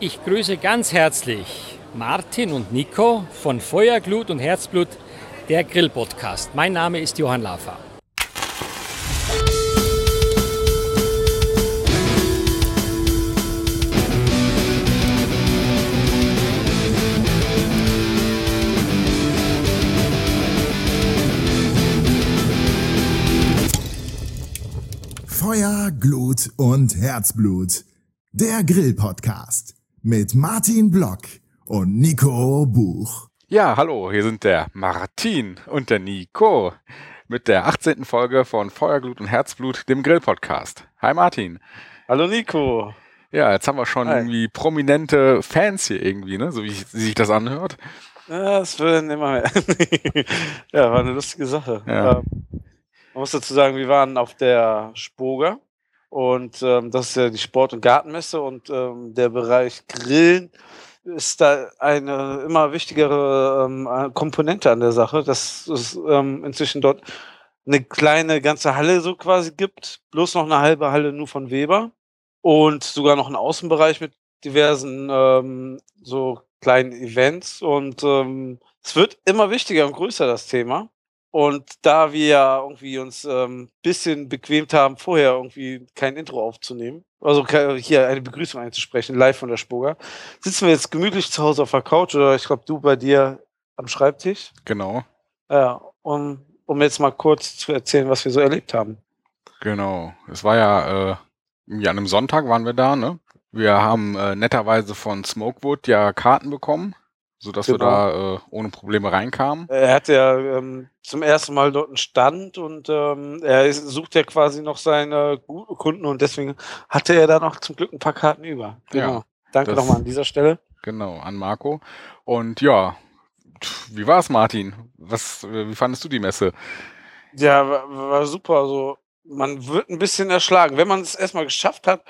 Ich grüße ganz herzlich Martin und Nico von Feuerglut und Herzblut, der Grill-Podcast. Mein Name ist Johann Lafer. Feuer, Glut und Herzblut. Der Grill-Podcast mit Martin Block und Nico Buch. Ja, hallo, hier sind der Martin und der Nico mit der 18. Folge von Feuerglut und Herzblut, dem Grill-Podcast. Hi Martin. Hallo Nico. Ja, jetzt haben wir schon Hi. irgendwie prominente Fans hier irgendwie, ne? so wie ich- wie sich das anhört. Ja, das werden immer mehr. ja, war eine lustige Sache. Ja. Ähm, man muss dazu sagen, wir waren auf der Spoga und ähm, das ist ja die Sport- und Gartenmesse und ähm, der Bereich Grillen ist da eine immer wichtigere ähm, äh, Komponente an der Sache, dass es ähm, inzwischen dort eine kleine ganze Halle so quasi gibt, bloß noch eine halbe Halle nur von Weber und sogar noch einen Außenbereich mit diversen ähm, so kleinen Events und ähm, es wird immer wichtiger und größer das Thema. Und da wir ja irgendwie uns ähm, bisschen bequemt haben, vorher irgendwie kein Intro aufzunehmen, also hier eine Begrüßung einzusprechen, live von der Spoga, sitzen wir jetzt gemütlich zu Hause auf der Couch oder ich glaube du bei dir am Schreibtisch. Genau, Ja, um, um jetzt mal kurz zu erzählen, was wir so erlebt haben. genau. Es war ja, äh, ja, an einem Sonntag waren wir da, ne? Wir haben äh, netterweise von Smokewood ja Karten bekommen, sodass wir Genau. da äh, ohne Probleme reinkamen. Er hat ja ähm, zum ersten Mal dort einen Stand und ähm, er ist, sucht ja quasi noch seine Gu- Kunden und deswegen hatte er da noch zum Glück ein paar Karten über. Ja, Genau. Danke das- nochmal an dieser Stelle. Genau, an Marco. Und ja, wie war's, Martin? Was, wie fandest du die Messe? Ja, war, war super. Also man wird ein bisschen erschlagen. Wenn man es erstmal geschafft hat,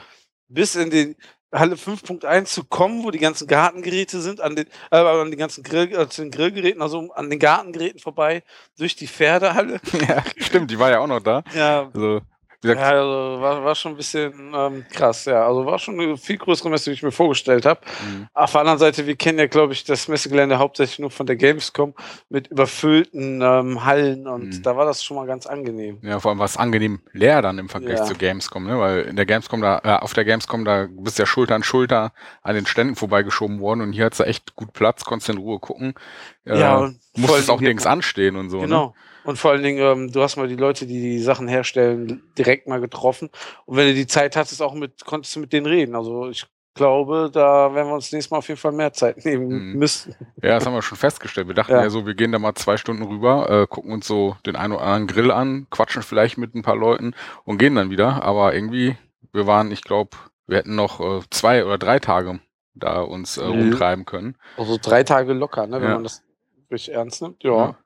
bis in die Halle 5.1 zu kommen, wo die ganzen Gartengeräte sind, an den, äh, an den ganzen Grill, äh, zu den Grillgeräten, also an den Gartengeräten vorbei, durch die Pferdehalle. ja, stimmt, die war ja auch noch da. Ja, Also, gesagt, Ja, also war, war schon ein bisschen ähm, krass, ja. Also war schon eine viel größere Messe, wie ich mir vorgestellt habe. mh, Auf der anderen Seite, wir kennen ja, glaube ich, das Messegelände hauptsächlich nur von der Gamescom mit überfüllten ähm, Hallen und Mhm. da war das schon mal ganz angenehm. ja, vor allem war es angenehm leer dann im Vergleich Ja. zu Gamescom, ne? Weil in der Gamescom da, äh, auf der Gamescom, da bist du ja Schulter an Schulter an den Ständen vorbeigeschoben worden und hier hat's da echt gut Platz, konntest in Ruhe gucken. Äh, ja, musstest allen auch nirgends anstehen und so. Ne? Genau. Und vor allen Dingen, ähm, du hast mal die Leute, die die Sachen herstellen, direkt mal getroffen. Und wenn du die Zeit hattest, auch mit, konntest du mit denen reden. Also ich glaube, da werden wir uns nächstes Mal auf jeden Fall mehr Zeit nehmen Mhm. müssen. Ja, das haben wir schon festgestellt. Wir dachten Ja. ja, so, wir gehen da mal zwei Stunden rüber, äh, gucken uns so den einen oder anderen Grill an, quatschen vielleicht mit ein paar Leuten und gehen dann wieder. Aber irgendwie, wir waren, ich glaube, wir hätten noch äh, zwei oder drei Tage da uns äh, Mhm. rumtreiben können. Also drei Tage locker, ne, wenn Ja. man das richtig ernst nimmt. Ja. Ja.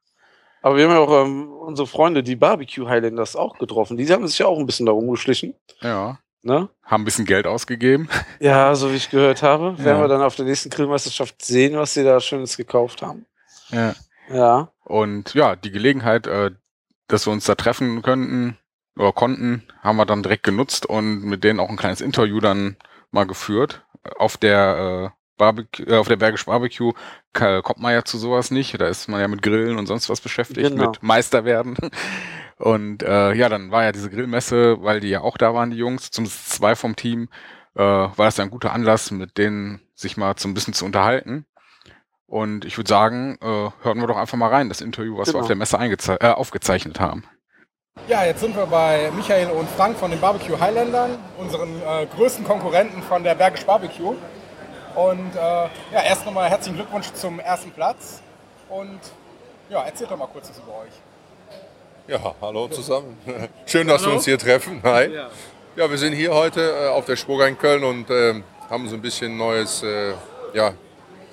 Aber wir haben ja auch ähm, unsere Freunde, die Barbecue Highlanders, auch getroffen. Die haben sich ja auch ein bisschen da rumgeschlichen. Ja, Ne? haben ein bisschen Geld ausgegeben. Ja, so wie ich gehört habe. Ja. Werden wir dann auf der nächsten Grillmeisterschaft sehen, was sie da Schönes gekauft haben. Ja. Ja. Und ja, die Gelegenheit, äh, dass wir uns da treffen könnten oder konnten, haben wir dann direkt genutzt und mit denen auch ein kleines Interview dann mal geführt. Auf der äh, Barbecue, äh, auf der Bergisch Barbecue kommt man ja zu sowas nicht. Da ist man ja mit Grillen und sonst was beschäftigt, Genau. mit Meister werden. Und äh, ja, dann war ja diese Grillmesse, weil die ja auch da waren, die Jungs, zum zwei vom Team, äh, war das ja ein guter Anlass, mit denen sich mal so ein bisschen zu unterhalten. Und ich würde sagen, äh, hören wir doch einfach mal rein, das Interview, was wir Genau. auf der Messe äh, aufgezeichnet haben. Ja, jetzt sind wir bei Michael und Frank von den Barbecue Highlandern, unseren äh, größten Konkurrenten von der Bergisch Barbecue. Und äh, ja, erst nochmal herzlichen Glückwunsch zum ersten Platz. Und ja, erzählt doch mal kurz was über euch. Ja, hallo zusammen. Schön, dass wir uns hier treffen. Hi. Ja, wir sind hier heute äh, auf der Spurga in Köln und ähm, haben so ein bisschen neues äh, ja,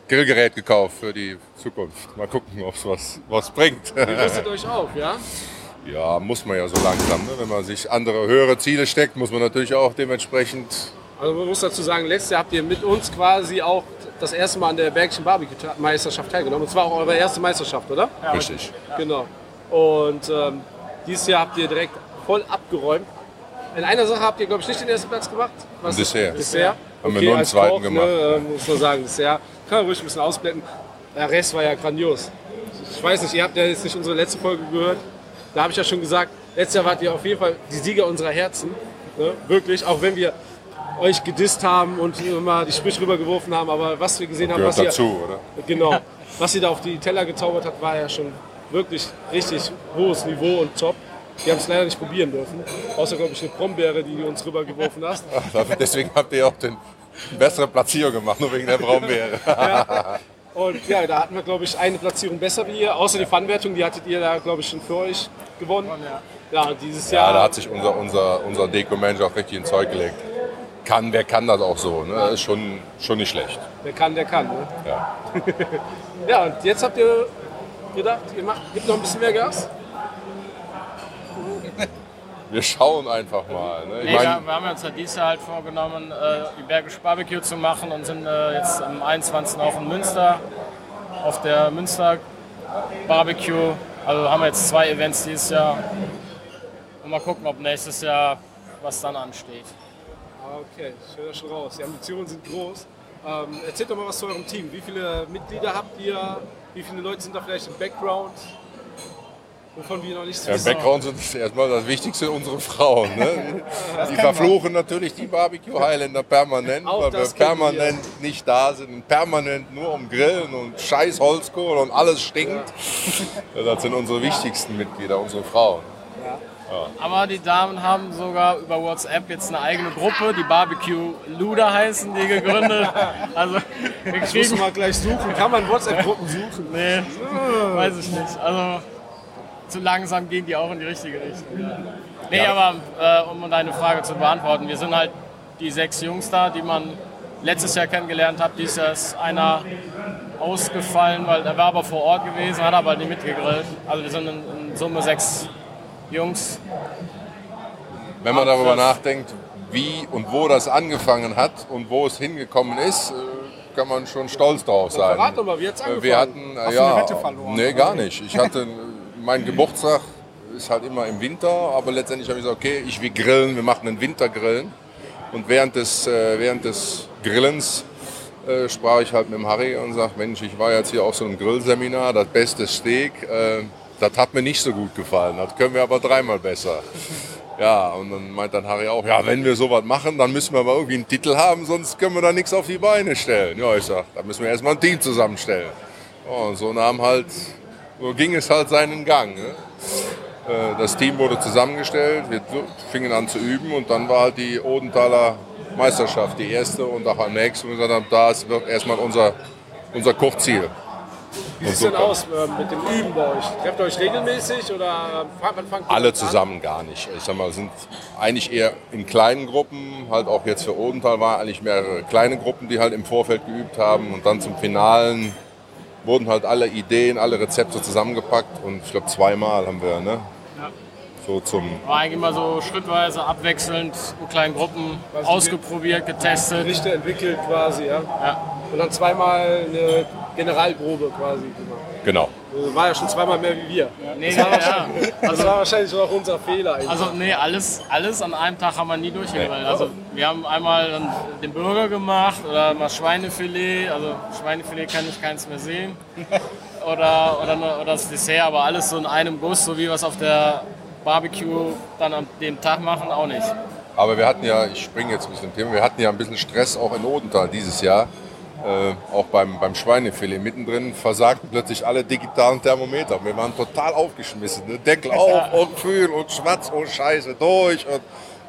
Grillgerät gekauft für die Zukunft. Mal gucken, ob es was, was bringt. Rüstet euch auf, ja? ja, muss man ja so langsam. Ne? Wenn man sich andere höhere Ziele steckt, muss man natürlich auch dementsprechend. Also man muss dazu sagen, letztes Jahr habt ihr mit uns quasi auch das erste Mal an der Bergischen Barbecue-Meisterschaft teilgenommen. Und zwar auch eure erste Meisterschaft, oder? Richtig. Genau. Und ähm, dieses Jahr habt ihr direkt voll abgeräumt. In einer Sache habt ihr, glaube ich, nicht den ersten Platz gemacht. Was Dessert. Dessert. Haben wir nur einen als zweiten Koch, gemacht. Ne, äh, muss man sagen, das ja, kann man ruhig ein bisschen ausblenden. Der Rest war ja grandios. Ich weiß nicht, ihr habt ja jetzt nicht unsere letzte Folge gehört. Da habe ich ja schon gesagt, letztes Jahr wart ihr auf jeden Fall die Sieger unserer Herzen. Ne? Wirklich, auch wenn wir euch gedisst haben und immer die Sprüche rübergeworfen haben, aber was wir gesehen haben, was ihr, dazu, oder? Genau. Was sie da auf die Teller gezaubert hat, war ja schon wirklich richtig hohes Niveau und top. Wir haben es leider nicht probieren dürfen. Außer, glaube ich, eine Brombeere, die du uns rübergeworfen hast. Deswegen habt ihr auch den bessere Platzierung gemacht, nur wegen der Braunbeere. Und ja, da hatten wir, glaube ich, eine Platzierung besser wie ihr. Außer die Fun-Wertung, die hattet ihr da, glaube ich, schon für euch gewonnen. Ja, dieses Ja, Jahr. da hat sich unser, unser, unser Deko-Manager auch richtig ins Zeug gelegt. Kann, wer kann das auch so? Ne? Das ist schon, schon nicht schlecht. Wer kann, der kann. Ne? Ja. Ja, und jetzt habt ihr gedacht, ihr macht, gebt noch ein bisschen mehr Gas? Wir schauen einfach mal. Ne? Ich Nee, mein, wir, wir haben uns ja dieses Jahr halt vorgenommen, äh, die Bergisch Barbecue zu machen und sind äh, jetzt am 21. auch in Münster auf der Münster Barbecue. Also haben wir jetzt zwei Events dieses Jahr. Und mal gucken, ob nächstes Jahr was dann ansteht. Ah, Okay, ich höre das schon raus. Die Ambitionen sind groß. Ähm, erzählt doch mal was zu eurem Team. Wie viele Mitglieder habt ihr? Wie viele Leute sind da vielleicht im Background? Wovon wir noch nichts ja, Im. Background sind erstmal das Wichtigste unsere Frauen. Ne? Die verfluchen natürlich die Barbecue Highlander permanent, Auch weil wir permanent nicht da sind und permanent nur um Grillen und scheiß Holzkohle und alles stinkt. Ja, das sind unsere wichtigsten Mitglieder, unsere Frauen. Aber die Damen haben sogar über WhatsApp jetzt eine eigene Gruppe, die Barbecue Luda heißen, die gegründet. Also wir Ich muss kriegen mal gleich suchen. Kann man WhatsApp-Gruppen suchen? Nee, weiß ich nicht. Also zu langsam gehen die auch in die richtige Richtung. Ja. Nee, aber äh, um deine Frage zu beantworten, wir sind halt die sechs Jungs da, die man letztes Jahr kennengelernt hat. Dieses Jahr ist einer ausgefallen, weil er war aber vor Ort gewesen, hat aber nicht mitgegrillt. Also wir sind in, in Summe sechs Jungs. Wenn man darüber nachdenkt, wie und wo das angefangen hat und wo es hingekommen ist, äh, kann man schon stolz drauf sein. Verrat doch mal, wie hat's Äh, angefangen? Wir hatten, äh, Hast ja, eine Wette verloren? nee, gar nicht. Ich hatte, mein Geburtstag ist halt immer im Winter, aber letztendlich habe ich gesagt, okay, ich will grillen, wir machen einen Wintergrillen. Und während des, äh, während des Grillens äh, sprach ich halt mit dem Harry und sagte, Mensch, ich war jetzt hier auf so einem Grillseminar, das beste Steak, äh, das hat mir nicht so gut gefallen, das können wir aber dreimal besser. Ja, und dann meint dann Harry auch, ja, wenn wir sowas machen, dann müssen wir aber irgendwie einen Titel haben, sonst können wir da nichts auf die Beine stellen. Ja, ich sag, da müssen wir erstmal ein Team zusammenstellen. Ja, und so nahm halt, so ging es halt seinen Gang. Ne? Äh, Das Team wurde zusammengestellt, wir fingen an zu üben und dann war halt die Odenthaler Meisterschaft die erste und auch am nächsten, gesagt haben, das wird erstmal unser, unser Kochziel. Wie sieht es denn aus äh, mit dem Üben bei euch? Trefft ihr euch regelmäßig oder wann fangt ihr Alle zusammen gar nicht. Ich sag mal, sind eigentlich eher in kleinen Gruppen, halt auch jetzt für Odenthal war eigentlich mehrere kleine Gruppen, die halt im Vorfeld geübt haben und dann zum Finalen wurden halt alle Ideen, alle Rezepte zusammengepackt und ich glaube zweimal haben wir, ne? So zum, War eigentlich immer so schrittweise abwechselnd in kleinen Gruppen ausprobiert, an? getestet. Richter entwickelt quasi, ja? Ja. Und dann zweimal eine Generalprobe quasi gemacht. genau. Also war ja schon zweimal mehr wie wir. Nee, nee, ja. Das war wahrscheinlich auch unser Fehler eigentlich. Also nee, alles, alles an einem Tag haben wir nie durchgegrillt. Also wir haben einmal den Burger gemacht oder mal Schweinefilet. Also Schweinefilet kann ich keins mehr sehen. Oder, oder, oder das Dessert, aber alles so in einem Guss, so wie wir es auf der Barbecue dann an dem Tag machen, auch nicht. Aber wir hatten ja, ich springe jetzt ein bisschen im Thema, wir hatten ja ein bisschen Stress auch in Odenthal dieses Jahr. Äh, auch beim, beim Schweinefilet mittendrin versagten plötzlich alle digitalen Thermometer. Wir waren total aufgeschmissen. Ne? Deckel auf und kühl und schwarz und Scheiße durch. Und,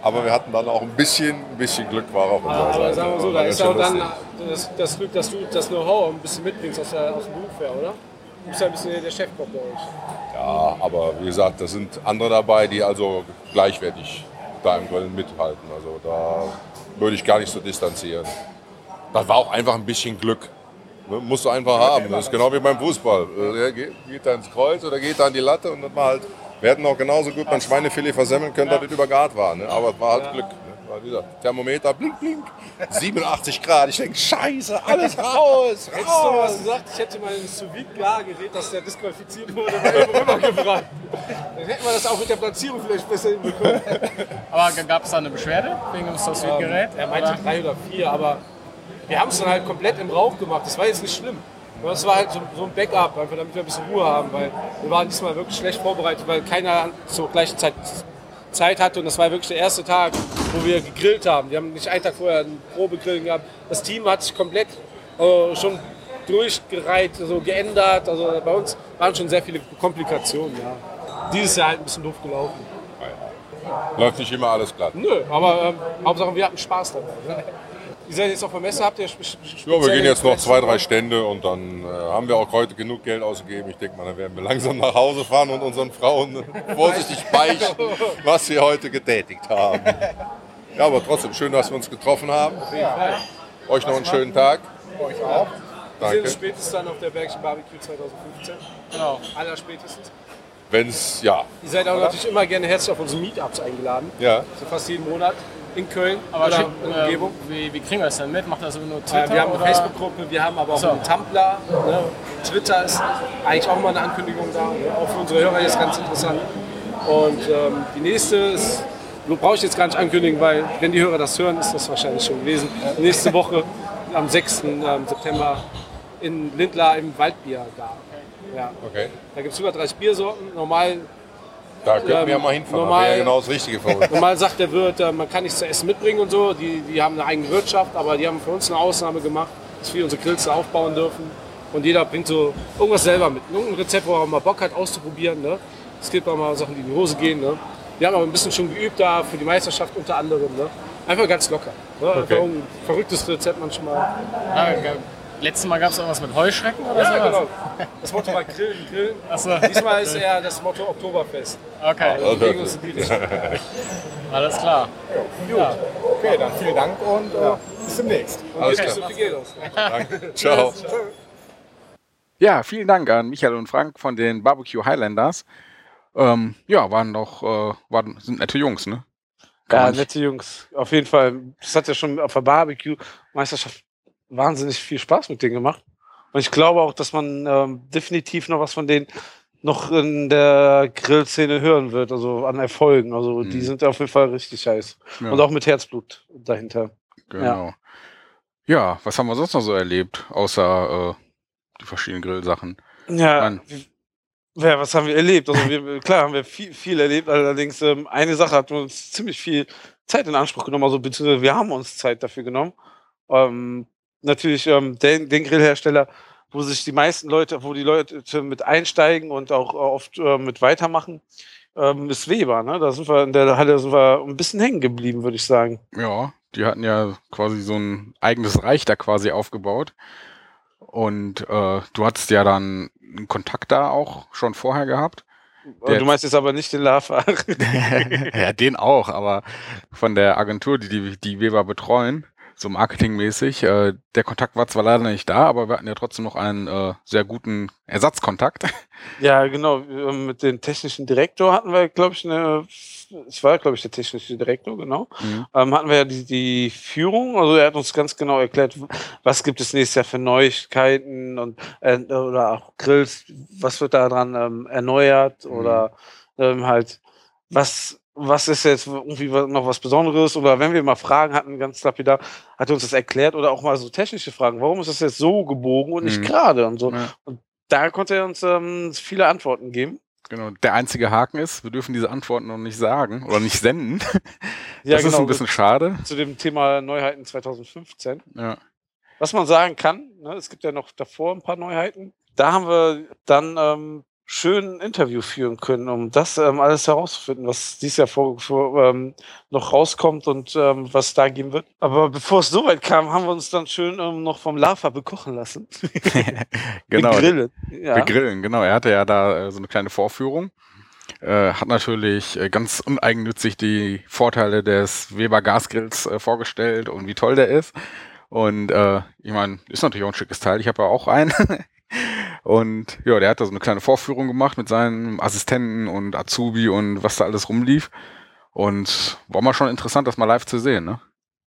aber wir hatten dann auch ein bisschen, ein bisschen Glück war auf unserer aber Seite. sagen wir so, da ist auch dann das, das Glück, dass du das Know-how ein bisschen mitbringst aus, der, aus dem Beruf her, oder? Du bist ja ein bisschen der Chefkoch bei euch. Ja, aber wie gesagt, da sind andere dabei, die also gleichwertig da im Grillen mithalten. Also da würde ich gar nicht so distanzieren. Das war auch einfach ein bisschen Glück. Ne? Musst du einfach haben. Das ist genau wie beim Fußball. Äh, Der geht, geht da ins Kreuz oder geht da an die Latte und das war halt. Wir hätten auch genauso gut beim Schweinefilet versemmeln können, dass das übergart war. Ne? Aber es war halt Glück. Ne? Weil wie gesagt, Thermometer, blink, blink, 87 Grad. Ich denke, scheiße, alles raus, Hättest du was raus. gesagt, ich hätte mal ein sous gerät, dass der disqualifiziert wurde, rübergebracht. Dann hätten wir das auch mit der Platzierung vielleicht besser hinbekommen. Aber gab es da eine Beschwerde wegen dem Gerät? Er meinte drei oder vier, aber wir haben es dann halt komplett im Rauch gemacht. Das war jetzt nicht schlimm. Aber es war halt so, so ein Backup, einfach damit wir ein bisschen Ruhe haben, weil wir waren diesmal wirklich schlecht vorbereitet, weil keiner zur gleichen Zeit Zeit hatte und das war wirklich der erste Tag, wo wir gegrillt haben. Wir haben nicht einen Tag vorher ein Probegrillen gehabt. Das Team hat sich komplett äh, schon durchgereiht, also geändert. Also bei uns waren schon sehr viele Komplikationen. Ja. Dieses Jahr halt ein bisschen doof gelaufen. Läuft nicht immer alles glatt. Nö, aber ähm, Hauptsache wir hatten Spaß dabei. Ihr seid jetzt auf der Messe, habt ihr Ja, wir gehen jetzt noch zwei, drei Stände und dann äh, haben wir auch heute genug Geld ausgegeben. Ich denke mal, dann werden wir langsam nach Hause fahren und unseren Frauen vorsichtig beichten, was wir heute getätigt haben. Ja, aber trotzdem schön, dass wir uns getroffen haben. Euch noch einen schönen Tag. Euch auch. Wir sehen uns Danke. spätestens dann auf der Bergischen Barbecue 2015. Genau. Aller spätestens. Wenn's, ja, Ihr seid auch natürlich immer gerne herzlich auf unsere Meetups eingeladen. ja. So fast jeden Monat in Köln Aber oder der Umgebung. äh, wie, wie kriegen wir das denn mit? Macht das nur Twitter? Äh, wir haben eine? Facebook-Gruppe, wir haben aber auch So. einen Tumblr. Ne? Twitter ist eigentlich auch mal eine Ankündigung da. Ne? Auch für unsere Hörer ist ganz interessant. Und ähm, die nächste ist, brauche ich jetzt gar nicht ankündigen, weil wenn die Hörer das hören, ist das wahrscheinlich schon gewesen. Nächste Woche am 6. ähm, September in Lindlar im Waldbiergarten. Ja. Okay. Da gibt es über 30 Biersorten. Normal Da könnten wir ja Ähm, mal hinfahren. normal- das wäre ja genau das Richtige für uns. Normal sagt der Wirt, äh, man kann nichts zu essen mitbringen und so. Die, die haben eine eigene Wirtschaft, aber die haben für uns eine Ausnahme gemacht, dass wir unsere Grills da aufbauen dürfen. Und jeder bringt so irgendwas selber mit. Irgendein Rezept, wo er mal Bock hat auszuprobieren. Ne? Es gibt auch mal Sachen, die in die Hose gehen. Ne? Wir haben aber ein bisschen schon geübt da für die Meisterschaft unter anderem. Ne? Einfach ganz locker. Ne? Einfach Okay. ein verrücktes Rezept manchmal. Ge- letztes Mal gab es irgendwas mit Heuschrecken oder so? Ja, genau. Das Motto war Grillen, Grillen. Achso. Diesmal ist eher das Motto Oktoberfest. Okay, Also uns in die alles klar. Okay, dann vielen Dank und äh, bis demnächst. Alles Nicht klar. so viel Geld aus. Danke. Ciao. Ja, vielen Dank an Michael und Frank von den Barbecue Highlanders. Ähm, ja, waren doch, äh, waren, sind nette Jungs, ne? Kann Ja, nette Jungs. Auf jeden Fall. Das hat ja schon auf der Barbecue-Meisterschaft wahnsinnig viel Spaß mit denen gemacht. Und ich glaube auch, dass man ähm, definitiv noch was von denen noch in der Grillszene hören wird, also an Erfolgen. Also die Mhm. sind auf jeden Fall richtig heiß. Ja. Und auch mit Herzblut dahinter. Genau. Ja. was haben wir sonst noch so erlebt, außer äh, die verschiedenen Grillsachen? Ja, ja, was haben wir erlebt? Also wir, klar haben wir viel, viel erlebt, allerdings ähm, eine Sache hat uns ziemlich viel Zeit in Anspruch genommen, also beziehungsweise wir haben uns Zeit dafür genommen. Ähm, natürlich ähm, den, den Grillhersteller, wo sich die meisten Leute, wo die Leute mit einsteigen und auch oft äh, mit weitermachen, ähm, ist Weber. Ne? Da sind wir in der Halle sind wir ein bisschen hängen geblieben, würde ich sagen. Ja, die hatten ja quasi so ein eigenes Reich da quasi aufgebaut. Und äh, du hattest ja dann einen Kontakt da auch schon vorher gehabt. Der- du meinst jetzt aber nicht den Lava. ja, den auch, aber von der Agentur, die die, die Weber betreuen, so marketingmäßig. Äh, der Kontakt war zwar leider nicht da, aber wir hatten ja trotzdem noch einen äh, sehr guten Ersatzkontakt. Ja, genau. ähm, Mit dem technischen Direktor hatten wir, glaube ich, eine. Ich war, glaube ich, der technische Direktor, genau. Mhm. Ähm, hatten wir ja die, die Führung. Also er hat uns ganz genau erklärt, was gibt es nächstes Jahr für Neuigkeiten und äh, oder auch Grills, was wird daran ähm, erneuert oder ähm, halt was was ist jetzt irgendwie noch was Besonderes oder wenn wir mal Fragen hatten, ganz lapidar, hat er uns das erklärt oder auch mal so technische Fragen. Warum ist das jetzt so gebogen und nicht Mhm. gerade und so? Ja. Da konnte er uns ähm, viele Antworten geben. Genau. Der einzige Haken ist, wir dürfen diese Antworten noch nicht sagen oder nicht senden. Ja, das ist ein bisschen schade. Zu dem Thema Neuheiten 2015. Ja. Was man sagen kann, ne, es gibt ja noch davor ein paar Neuheiten. Da haben wir dann ähm, schön ein Interview führen können, um das ähm, alles herauszufinden, was dieses Jahr vor, vor, ähm, noch rauskommt und ähm, was da geben wird. Aber bevor es soweit kam, haben wir uns dann schön ähm, noch vom Lava bekochen lassen. genau. Gegrillt. Ja. Wir grillen, genau. Er hatte ja da äh, so eine kleine Vorführung. Äh, hat natürlich äh, ganz uneigennützig die Vorteile des Weber Gasgrills äh, vorgestellt und wie toll der ist. Und äh, ich meine, ist natürlich auch ein schickes Teil. Ich habe ja auch einen. und ja, der hat da so eine kleine Vorführung gemacht mit seinem Assistenten und Azubi und was da alles rumlief. Und war mal schon interessant, das mal live zu sehen, ne?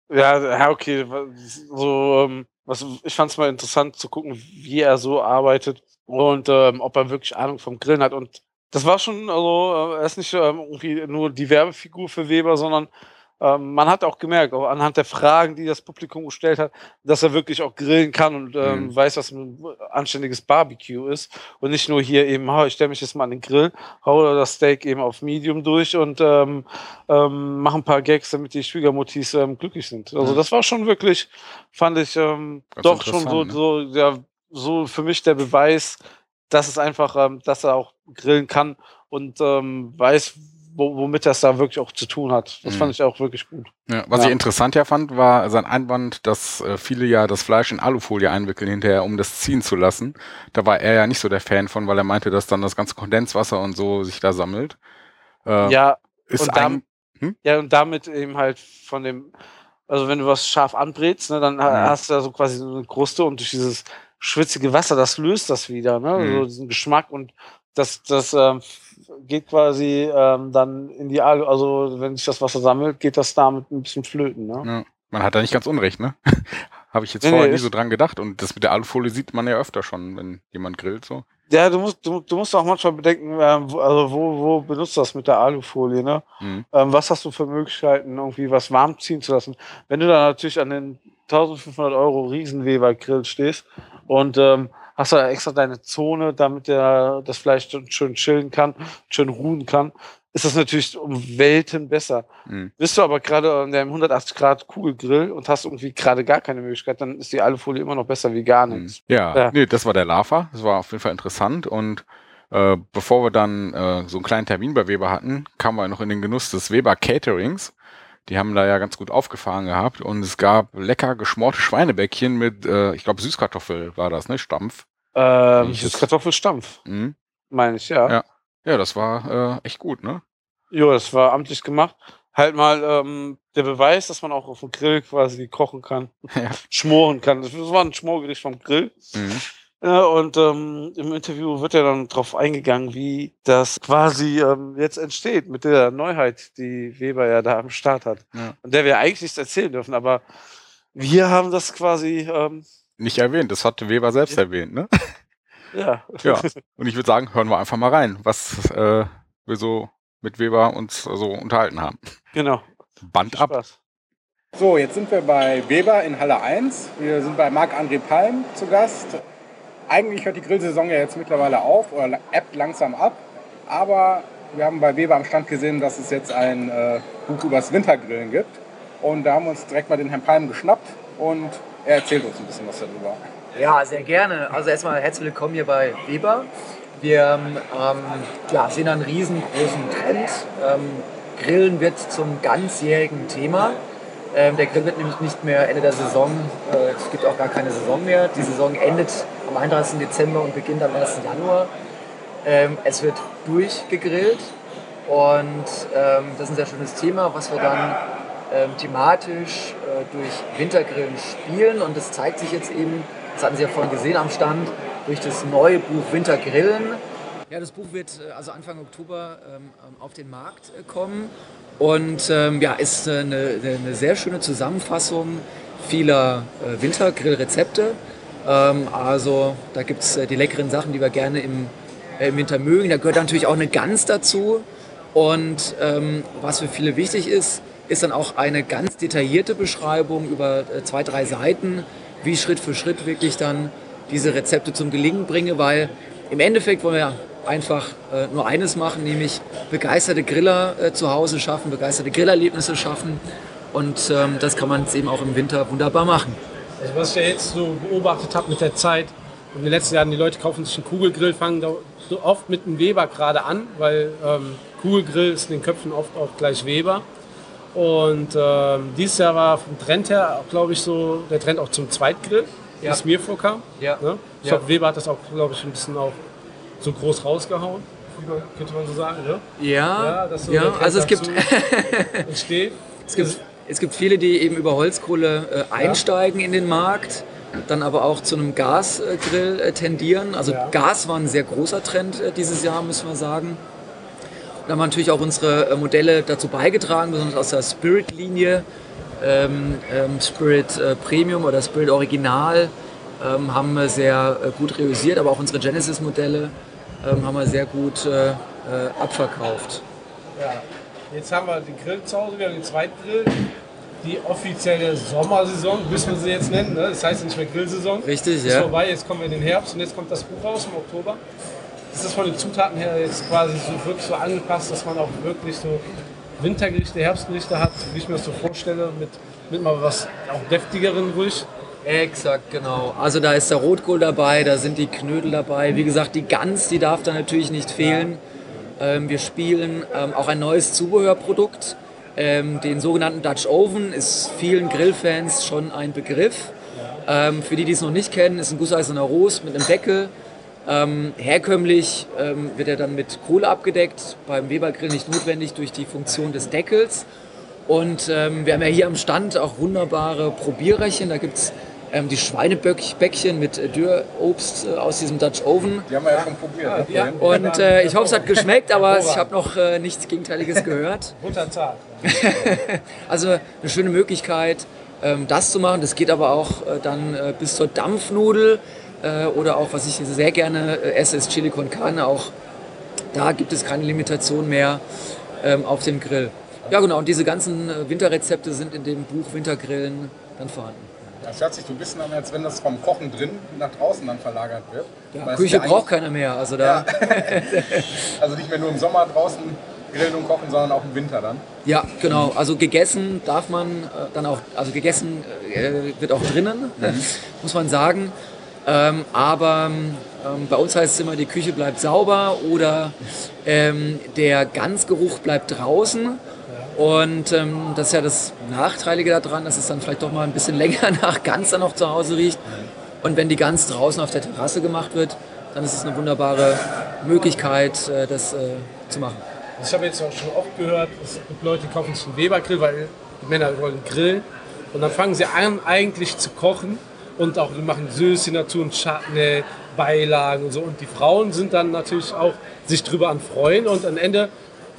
Ja, ja, okay. So, ähm, was, ich fand es mal interessant zu gucken, wie er so arbeitet und ähm, ob er wirklich Ahnung vom Grillen hat. Und das war schon, also, äh, er ist nicht ähm, irgendwie nur die Werbefigur für Weber, sondern ähm, man hat auch gemerkt, auch anhand der Fragen, die das Publikum gestellt hat, dass er wirklich auch grillen kann und ähm, mhm. weiß, was ein anständiges Barbecue ist. Und nicht nur hier eben, oh, ich stelle mich jetzt mal an den Grill, hau das Steak eben auf Medium durch und ähm, ähm, mache ein paar Gags, damit die Schwiegermutis ähm, glücklich sind. Also das war schon wirklich, fand ich ähm, doch schon so, ne? so, ja, so für mich der Beweis, dass es einfach, dass er auch grillen kann und weiß, womit das da wirklich auch zu tun hat. Das mhm. fand ich auch wirklich gut. Ja, was ja. ich interessant ja fand, war sein Einwand, dass äh, viele ja das Fleisch in Alufolie einwickeln hinterher, um das ziehen zu lassen. Da war er ja nicht so der Fan von, weil er meinte, dass dann das ganze Kondenswasser und so sich da sammelt. Äh, ja, ist und ein, hm? ja, und damit eben halt von dem, also wenn du was scharf anbrätst, ne, dann ja. hast du da so quasi so eine Kruste und durch dieses schwitzige Wasser, das löst das wieder, ne? Mhm. So diesen Geschmack und das, das ähm, geht quasi ähm, dann in die Alu, also wenn sich das Wasser sammelt, geht das damit ein bisschen flöten. Ne? Ja. Man hat da nicht ganz unrecht, ne? Habe ich jetzt nee, vorher nee, nie so dran gedacht. Und das mit der Alufolie sieht man ja öfter schon, wenn jemand grillt so. Ja, du musst, du, du musst auch manchmal bedenken, ähm, also wo, wo benutzt du das mit der Alufolie, ne? Mhm. Ähm, was hast du für Möglichkeiten, irgendwie was warm ziehen zu lassen? Wenn du da natürlich an den 1500 Euro Riesenweber-Grill stehst und ähm, hast du extra deine Zone, damit der das Fleisch schön chillen kann, schön ruhen kann, ist das natürlich um Welten besser. Mhm. Bist du aber gerade an deinem 180 Grad Kugelgrill und hast irgendwie gerade gar keine Möglichkeit, dann ist die Alufolie immer noch besser wie gar nichts. Mhm. Ja, ja. Nee, das war der Lava. Das war auf jeden Fall interessant und äh, bevor wir dann äh, so einen kleinen Termin bei Weber hatten, kamen wir noch in den Genuss des Weber Caterings. Die haben da ja ganz gut aufgefahren gehabt und es gab lecker geschmorte Schweinebäckchen mit, äh, ich glaube, Süßkartoffel war das, ne? Stampf. Ähm, Süßkartoffelstampf. Mhm. Meine ich, ja. ja. Ja, das war äh, echt gut, ne? Jo, das war amtlich gemacht. Halt mal ähm, der Beweis, dass man auch auf dem Grill quasi kochen kann, ja. schmoren kann. Das war ein Schmorgericht vom Grill. Mhm. Ja, und ähm, im Interview wird ja dann darauf eingegangen, wie das quasi ähm, jetzt entsteht mit der Neuheit, die Weber ja da am Start hat. Ja. Und der wir eigentlich nichts erzählen dürfen, aber wir haben das quasi. Ähm, Nicht erwähnt, das hatte Weber selbst ja. erwähnt, ne? Ja. ja. Und ich würde sagen, hören wir einfach mal rein, was äh, wir so mit Weber uns so unterhalten haben. Genau. Band ab. So, jetzt sind wir bei Weber in Halle 1. Wir sind bei Marc-André Palm zu Gast eigentlich hört die Grillsaison ja jetzt mittlerweile auf oder ebbt langsam ab. Aber wir haben bei Weber am Stand gesehen, dass es jetzt ein äh, Buch übers Wintergrillen gibt. Und da haben wir uns direkt mal den Herrn Palm geschnappt und er erzählt uns ein bisschen was darüber. Ja, sehr gerne. Also erstmal herzlich willkommen hier bei Weber. Wir ähm, ja, sehen einen riesengroßen Trend. Ähm, Grillen wird zum ganzjährigen Thema. Ähm, der Grill wird nämlich nicht mehr Ende der Saison, äh, es gibt auch gar keine Saison mehr. Die Saison endet am 31. Dezember und beginnt am 1. Januar. Ähm, es wird durchgegrillt und ähm, das ist ein sehr schönes Thema, was wir dann ähm, thematisch äh, durch Wintergrillen spielen und das zeigt sich jetzt eben, das hatten Sie ja vorhin gesehen am Stand, durch das neue Buch Wintergrillen. Ja, das Buch wird äh, also Anfang Oktober ähm, ähm, auf den Markt äh, kommen und ähm, ja, ist äh, eine, eine, sehr schöne Zusammenfassung vieler äh, Wintergrillrezepte. Ähm, also da gibt es äh, die leckeren Sachen, die wir gerne im, äh, im, Winter mögen. Da gehört natürlich auch eine Gans dazu. Und ähm, was für viele wichtig ist, ist dann auch eine ganz detaillierte Beschreibung über äh, zwei, drei Seiten, wie Schritt für Schritt wirklich dann diese Rezepte zum Gelingen bringe, weil im Endeffekt wollen wir einfach äh, nur eines machen, nämlich begeisterte Griller äh, zu Hause schaffen, begeisterte Grillerlebnisse schaffen. Und ähm, das kann man eben auch im Winter wunderbar machen. Also was ich ja jetzt so beobachtet habe mit der Zeit, in den letzten Jahren, die Leute kaufen sich einen Kugelgrill, fangen da so oft mit einem Weber gerade an, weil ähm, Kugelgrill ist in den Köpfen oft auch gleich Weber. Und ähm, dieses Jahr war vom Trend her, glaube ich, so der Trend auch zum Zweitgrill, ja. wie es mir vorkam. Ja. Ne? Ich ja. glaube, Weber hat das auch, glaube ich, ein bisschen auch so groß rausgehauen, könnte man so sagen, ne? Ja, ja, ja also es gibt, entsteht. es gibt, es gibt viele, die eben über Holzkohle äh, einsteigen in den Markt, dann aber auch zu einem Gasgrill äh, tendieren. Also ja. Gas war ein sehr großer Trend äh, dieses Jahr, müssen wir sagen. Da haben wir natürlich auch unsere äh, Modelle dazu beigetragen, besonders aus der Spirit-Linie. Ähm, ähm, Spirit äh, Premium oder Spirit Original ähm, haben wir sehr äh, gut realisiert, aber auch unsere Genesis-Modelle ähm, haben wir sehr gut abverkauft. Ja. Jetzt haben wir den Grill zu Hause, wir haben den zweiten Grill. Die offizielle Sommersaison, müssen wir sie jetzt nennen. Ne? Das heißt nicht mehr Grillsaison. Richtig, ist ja. vorbei, jetzt kommen wir in den Herbst und jetzt kommt das Buch raus im Oktober. Ist das von den Zutaten her jetzt quasi so wirklich so angepasst, dass man auch wirklich so Wintergerichte, Herbstgerichte hat, wie ich mir das so vorstelle, mit, mit mal was auch deftigeren ruhig. Exakt, genau. Also da ist der Rotkohl dabei, da sind die Knödel dabei. Wie gesagt, die Gans, die darf da natürlich nicht fehlen. Ähm, wir spielen ähm, auch ein neues Zubehörprodukt. Ähm, den sogenannten Dutch Oven ist vielen Grillfans schon ein Begriff. Ähm, für die, die es noch nicht kennen, ist ein gusseiserner Rost mit einem Deckel. Ähm, herkömmlich ähm, wird er dann mit Kohle abgedeckt, beim Webergrill nicht notwendig durch die Funktion des Deckels. Und wir haben ja hier am Stand auch wunderbare Probiererchen. Da gibt es ähm, die Schweinebäckchen mit äh, Dürrobst äh, aus diesem Dutch Oven. Die haben wir ja schon probiert. ne, Ja. vorhin. Und äh, ich hoffe, es hat geschmeckt, aber ich habe noch äh, nichts Gegenteiliges gehört. Butterzart. Also eine schöne Möglichkeit, ähm, das zu machen. Das geht aber auch äh, dann äh, bis zur Dampfnudel oder auch, was ich sehr gerne esse, ist Chili con Carne. Auch da gibt es keine Limitation mehr ähm, auf dem Grill. Ja genau, und diese ganzen Winterrezepte sind in dem Buch Wintergrillen dann vorhanden. Das hört sich so ein bisschen an, als wenn das vom Kochen drin nach draußen dann verlagert wird. Ja, Küche ja braucht keiner mehr. Also da, Also nicht mehr nur im Sommer draußen grillen und kochen, sondern auch im Winter dann. Ja, genau. Also gegessen darf man äh, dann auch, also gegessen äh, wird auch drinnen, muss man sagen. Ähm, aber ähm, bei uns heißt es immer, die Küche bleibt sauber oder ähm, der Ganzgeruch bleibt draußen. Und ähm, das ist ja das Nachteilige daran, dass es dann vielleicht doch mal ein bisschen länger nach Gans dann noch zu Hause riecht. Und wenn die Gans draußen auf der Terrasse gemacht wird, dann ist es eine wunderbare Möglichkeit, äh, das äh, zu machen. Ich habe jetzt auch schon oft gehört, es gibt Leute, die kaufen sich einen Webergrill, weil die Männer wollen grillen. Und dann fangen sie an, eigentlich zu kochen und auch machen Söschen dazu und Chutney, Beilagen und so. Und die Frauen sind dann natürlich auch sich drüber an freuen. Und am Ende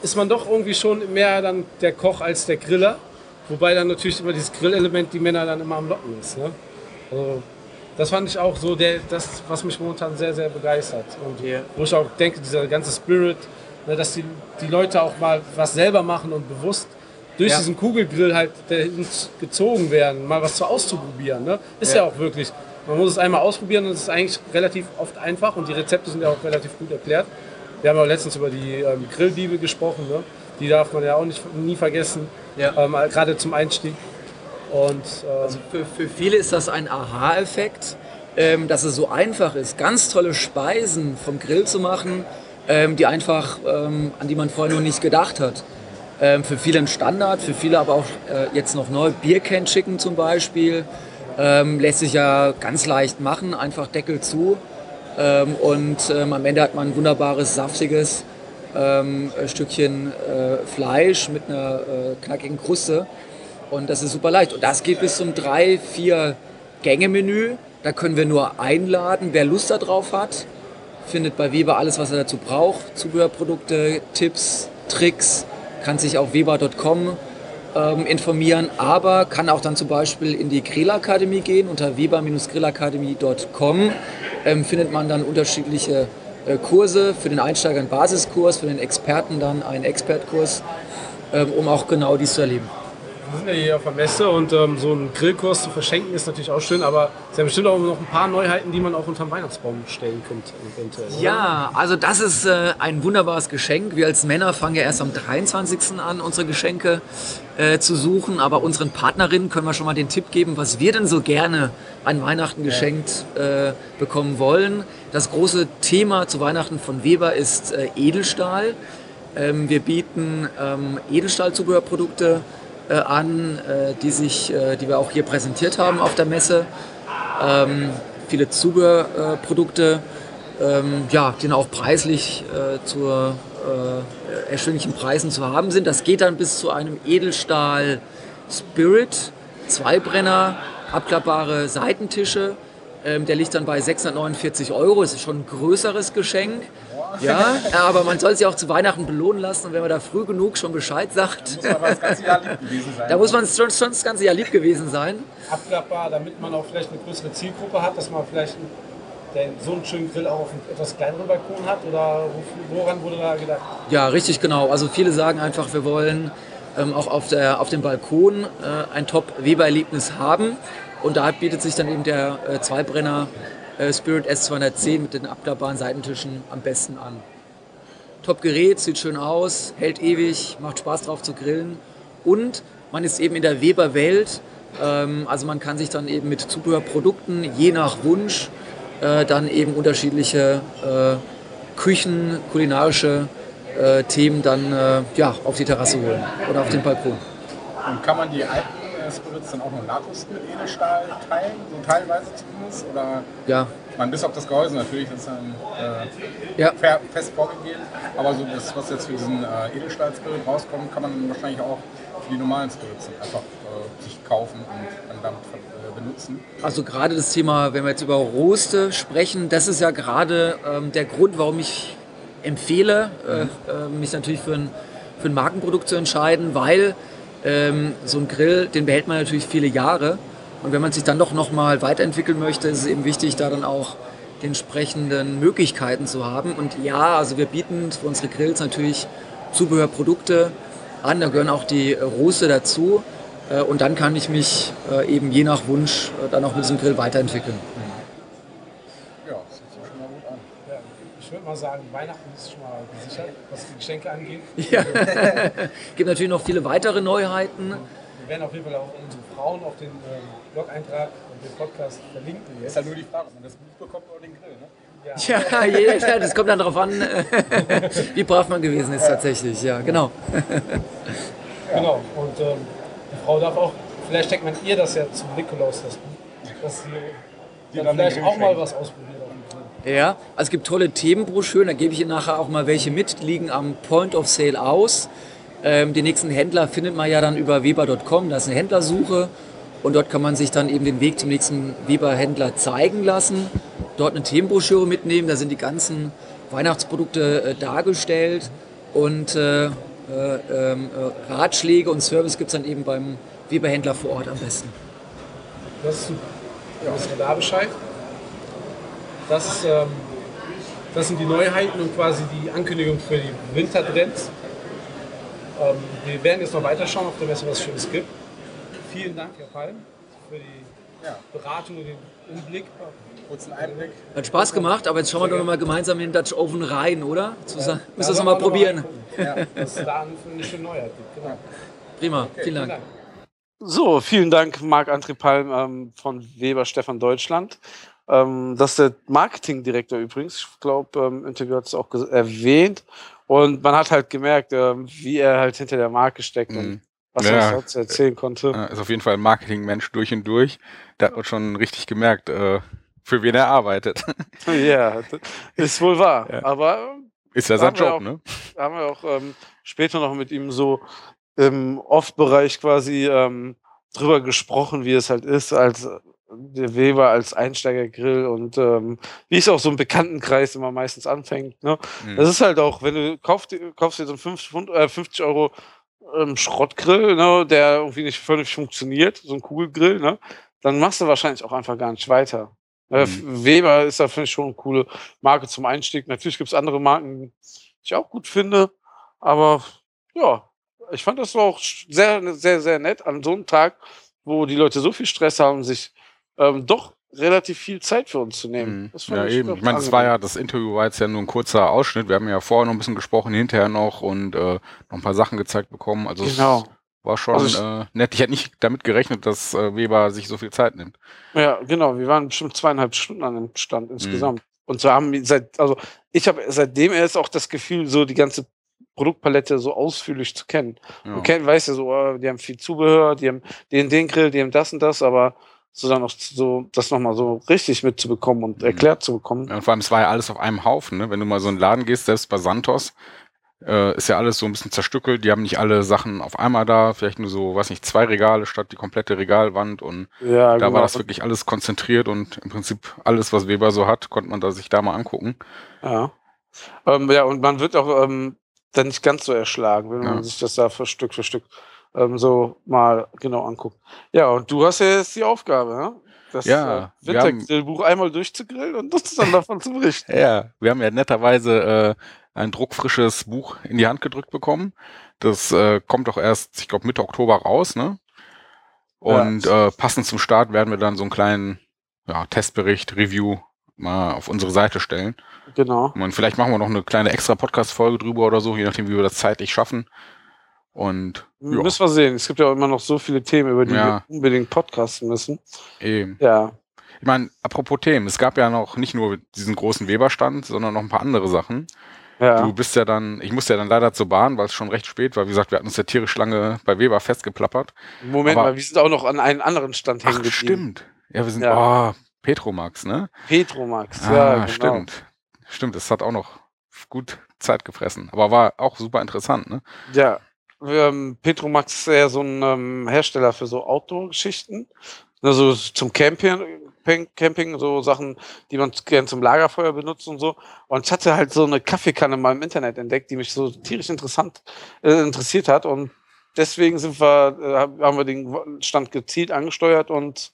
ist man doch irgendwie schon mehr dann der Koch als der Griller. Wobei dann natürlich immer dieses Grillelement die Männer dann immer am Locken ist. Ne? Also, das fand ich auch so der, das, was mich momentan sehr, sehr begeistert. Und wo ich auch denke, dieser ganze Spirit, ne, dass die, die Leute auch mal was selber machen und bewusst durch Ja. diesen Kugelgrill halt dahin gezogen werden, mal was zu auszuprobieren. Ne? Ist ja. Ja. auch wirklich. Man muss es einmal ausprobieren und es ist eigentlich relativ oft einfach und die Rezepte sind ja auch relativ gut erklärt. Wir haben ja letztens über die ähm, Grillbibel gesprochen, ne? die darf man ja auch nicht, nie vergessen, Ja. ähm, gerade zum Einstieg. Und ähm, Für, für viele ist das ein Aha-Effekt, ähm, dass es so einfach ist, ganz tolle Speisen vom Grill zu machen, ähm, die einfach, ähm, an die man vorher noch nicht gedacht hat. Für viele ein Standard, für viele aber auch äh, jetzt noch neu. Beer Can Chicken zum Beispiel lässt sich ja ganz leicht machen, einfach Deckel zu. Ähm, und ähm, am Ende hat man ein wunderbares, saftiges ähm, äh, Stückchen äh, Fleisch mit einer äh, knackigen Kruste. Und das ist super leicht. Und das geht bis zum 3-, 4-Gänge-Menü. Da können wir nur einladen, wer Lust darauf hat. Findet bei Weber alles, was er dazu braucht. Zubehörprodukte, Tipps, Tricks. Kann sich auf weber.com ähm, informieren. Aber kann auch dann zum Beispiel in die Grillakademie gehen. Unter weber-grillakademie.com ähm, findet man dann unterschiedliche äh, Kurse. Für den Einsteiger einen Basiskurs, für den Experten dann einen Expertkurs, ähm, um auch genau dies zu erleben. Wir sind ja hier auf der Messe und ähm, so einen Grillkurs zu verschenken ist natürlich auch schön, aber es sind bestimmt auch noch ein paar Neuheiten, die man auch unterm Weihnachtsbaum stellen könnte. Eventuell? Ja, also das ist äh, ein wunderbares Geschenk. Wir als Männer fangen ja erst am 23. an, unsere Geschenke äh, zu suchen. Aber unseren Partnerinnen können wir schon mal den Tipp geben, was wir denn so gerne an Weihnachten geschenkt äh, bekommen wollen. Das große Thema zu Weihnachten von Weber ist äh, Edelstahl. Ähm, wir bieten ähm, Edelstahlzubehörprodukte äh, an, äh, die, sich, die wir auch hier präsentiert haben auf der Messe. Ähm, viele Zubehörprodukte, ähm, ja, die auch preislich äh, zu äh, erschwinglichen Preisen zu haben sind. Das geht dann bis zu einem Edelstahl Spirit, Zweibrenner, abklappbare Seitentische, Ähm, der liegt dann bei 649 Euro. Das ist schon ein größeres Geschenk. Ja, aber man soll sich auch zu Weihnachten belohnen lassen. Und wenn man da früh genug schon Bescheid sagt, Muss aber das ganze Jahr lieb gewesen sein. da muss man schon, schon das ganze Jahr lieb gewesen sein. abklappbar, damit man auch vielleicht eine größere Zielgruppe hat, dass man vielleicht den, so einen schönen Grill auch auf einem etwas kleineren Balkon hat? Oder wo- woran wurde da gedacht? Ja, richtig genau. Also viele sagen einfach, wir wollen ähm, auch auf, der, auf dem Balkon äh, ein Top-Weber-Erlebnis haben. Und da bietet sich dann eben der äh, Zweibrenner äh, Spirit S210 mit den abklappbaren Seitentischen am besten an. Top-Gerät, sieht schön aus, hält ewig, macht Spaß drauf zu grillen. Und man ist eben in der Weber-Welt. Ähm, also man kann sich dann eben mit Zubehörprodukten je nach Wunsch äh, dann eben unterschiedliche äh, Küchen, kulinarische äh, Themen dann äh, ja, auf die Terrasse holen oder auf den Balkon. Und kann man die alten Spirits dann auch noch nachrüsten mit Edelstahl teilen, so teilweise zumindest? Oder Ja, meine, bis auf das Gehäuse natürlich, das ist dann äh, Ja. fest vorgegeben. Aber so das, was jetzt für diesen äh, Edelstahl-Spirit rauskommt, kann man wahrscheinlich auch für die normalen Spirits dann einfach äh, sich kaufen und dann damit äh, benutzen. Also gerade das Thema, wenn wir jetzt über Roste sprechen, das ist ja gerade ähm, der Grund, warum ich empfehle, äh, äh, mich natürlich für ein, für ein Markenprodukt zu entscheiden, weil ähm, so ein Grill, den behält man natürlich viele Jahre. Und wenn man sich dann doch nochmal weiterentwickeln möchte, ist es eben wichtig, da dann auch die entsprechenden Möglichkeiten zu haben. Und ja, also wir bieten für unsere Grills natürlich Zubehörprodukte an, da gehören auch die Roste dazu. Äh, Und dann kann ich mich äh, eben je nach Wunsch äh, dann auch mit diesem Grill weiterentwickeln. Ja, das hört sich schon mal gut an. Ja, ich würde mal sagen, Weihnachten ist schon mal gesichert, was die Geschenke angeht. Ja. gibt natürlich noch viele weitere Neuheiten. Wir werden auf jeden Fall auch unsere Frauen auf den ähm, Blog-Eintrag und den Podcast verlinken. Ist Jetzt. halt nur die Frage, ob man das Buch bekommt oder den Grill, ne? Ja, ja, das kommt dann darauf an, wie brav man gewesen ist tatsächlich. Ja, genau. Genau. Und ähm, die Frau darf auch, vielleicht steckt man ihr das ja zum Nikolaus, dass sie dann dann vielleicht den auch mal was ausprobiert. Ja, also es gibt tolle Themenbroschüren, da gebe ich Ihnen nachher auch mal welche mit, die liegen am Point of Sale aus. Ähm, die nächsten Händler findet man ja dann über weber.com, da ist eine Händlersuche und dort kann man sich dann eben den Weg zum nächsten Weber-Händler zeigen lassen, dort eine Themenbroschüre mitnehmen, da sind die ganzen Weihnachtsprodukte äh, dargestellt und äh, äh, ähm, äh, Ratschläge und Service gibt es dann eben beim Weber-Händler vor Ort am besten. Das ist super. Wissen wir da Bescheid. Das, ähm, das sind die Neuheiten und quasi die Ankündigung für die Wintertrends. Ähm, wir werden jetzt noch weiterschauen auf der Messe, was es Schönes gibt. Vielen Dank, Herr Palm, für die Ja. Beratung und den Umblick. Kurzen Einblick. Hat Spaß gemacht, aber jetzt schauen wir doch noch mal gemeinsam in den Dutch Oven rein, oder? Zusammen. Müssen wir es noch wollen mal wir noch probieren. reingucken, Was es da eine schöne Neuheit gibt. Genau. Prima, vielen Dank. So, vielen Dank, Marc-André Palm ähm, von Weber Stefan Deutschland. Ähm, das ist der Marketingdirektor übrigens. Ich glaube, ähm, im Interview hat es auch erwähnt. Und man hat halt gemerkt, ähm, wie er halt hinter der Marke steckt und Mhm. was Ja. er dazu erzählen konnte. Ist auf jeden Fall ein Marketingmensch durch und durch. Da hat man schon richtig gemerkt, äh, für wen er arbeitet. Ja, ist wohl wahr. Ja. Aber Ist ja sein Job, auch. ne? haben wir auch ähm, später noch mit ihm so im Off-Bereich quasi ähm, drüber gesprochen, wie es halt ist, als äh, der Weber als Einsteigergrill und ähm, wie es auch so im Bekanntenkreis immer meistens anfängt. Ne? Mhm. Das ist halt auch, wenn du kaufst, dir- kaufst dir so einen 50, Pfund- äh, 50 Euro ähm, Schrottgrill, ne, der irgendwie nicht völlig funktioniert, so ein Kugelgrill, ne, dann machst du wahrscheinlich auch einfach gar nicht weiter. Äh, Weber ist da, finde ich, schon eine coole Marke zum Einstieg. Natürlich gibt es andere Marken, die ich auch gut finde, aber ja, ich fand das auch sehr, sehr, sehr nett an so einem Tag, wo die Leute so viel Stress haben, sich ähm, doch relativ viel Zeit für uns zu nehmen. Mhm. Das fand Ja, eben. doch Ich meine, es war ja, das Interview war jetzt ja nur ein kurzer Ausschnitt. Wir haben ja vorher noch ein bisschen gesprochen, hinterher noch und äh, noch ein paar Sachen gezeigt bekommen. Also Genau. War schon Also ich- äh, nett. Ich hätte nicht damit gerechnet, dass äh, Weber sich so viel Zeit nimmt. Ja, genau. Wir waren bestimmt zweieinhalb Stunden an dem Stand Mhm. insgesamt. Und so haben wir seit, also ich habe seitdem erst auch das Gefühl, so die ganze Produktpalette so ausführlich zu kennen. Ja. Du kennst, weißt ja so, äh, die haben viel Zubehör, die haben den, den Grill, die haben das und das, aber so dann noch so, das nochmal so richtig mitzubekommen und Mhm. erklärt zu bekommen. Ja, Und vor allem, es war ja alles auf einem Haufen. Ne? Wenn du mal so in den Laden gehst, selbst bei Santos, äh, ist ja alles so ein bisschen zerstückelt. Die haben nicht alle Sachen auf einmal da, vielleicht nur so, weiß nicht, zwei Regale statt die komplette Regalwand und Ja, da genau. war das wirklich alles konzentriert und im Prinzip alles, was Weber so hat, konnte man da sich da mal angucken. Ja. Ähm, ja, und man wird auch ähm, dann nicht ganz so erschlagen, wenn man Ja. sich das da für Stück für Stück ähm, so mal genau anguckt. Ja, und du hast ja jetzt die Aufgabe, ne? das Ja, äh, Wintergrillbuch einmal durchzugrillen und uns dann davon zu berichten. Ja, wir haben ja netterweise äh, ein druckfrisches Buch in die Hand gedrückt bekommen. Das äh, kommt doch erst, ich glaube, Mitte Oktober raus, ne? Und äh, passend zum Start werden wir dann so einen kleinen ja, Testbericht, Review mal auf unsere Seite stellen. Genau. Und vielleicht machen wir noch eine kleine extra Podcast-Folge drüber oder so, je nachdem, wie wir das zeitlich schaffen. Und ja, Müssen wir sehen. Es gibt ja auch immer noch so viele Themen, über die Ja. wir unbedingt podcasten müssen. eben. Ja. Ich meine, apropos Themen, es gab ja noch nicht nur diesen großen Weberstand, sondern noch ein paar andere Sachen. Ja. Du bist ja dann, ich musste ja dann leider zur Bahn, weil es schon recht spät war. Wie gesagt, wir hatten uns ja tierisch lange bei Weber festgeplappert. Moment aber- mal, wir sind auch noch an einen anderen Stand hängen Ach, geblieben. stimmt. Ja, wir sind, Ja. oh, Petromax, ne? Petromax, Ah, ja, genau. stimmt. Stimmt, das hat auch noch gut Zeit gefressen. Aber war auch super interessant, ne? Ja, ähm, Petromax ist ja so ein ähm, Hersteller für so Outdoor-Geschichten. Also zum Camping, Camping, so Sachen, die man gern zum Lagerfeuer benutzt und so. Und ich hatte halt so eine Kaffeekanne mal im Internet entdeckt, die mich so tierisch interessant äh, interessiert hat. Und deswegen sind wir, äh, hab- haben wir den Stand gezielt angesteuert und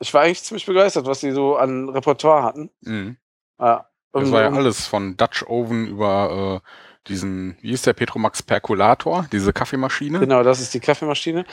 ich war eigentlich ziemlich begeistert, was die so an Repertoire hatten. Mhm. Ja. Das war ja alles von Dutch Oven über äh, diesen, wie ist der Petromax Percolator, diese Kaffeemaschine. Genau, das ist die Kaffeemaschine.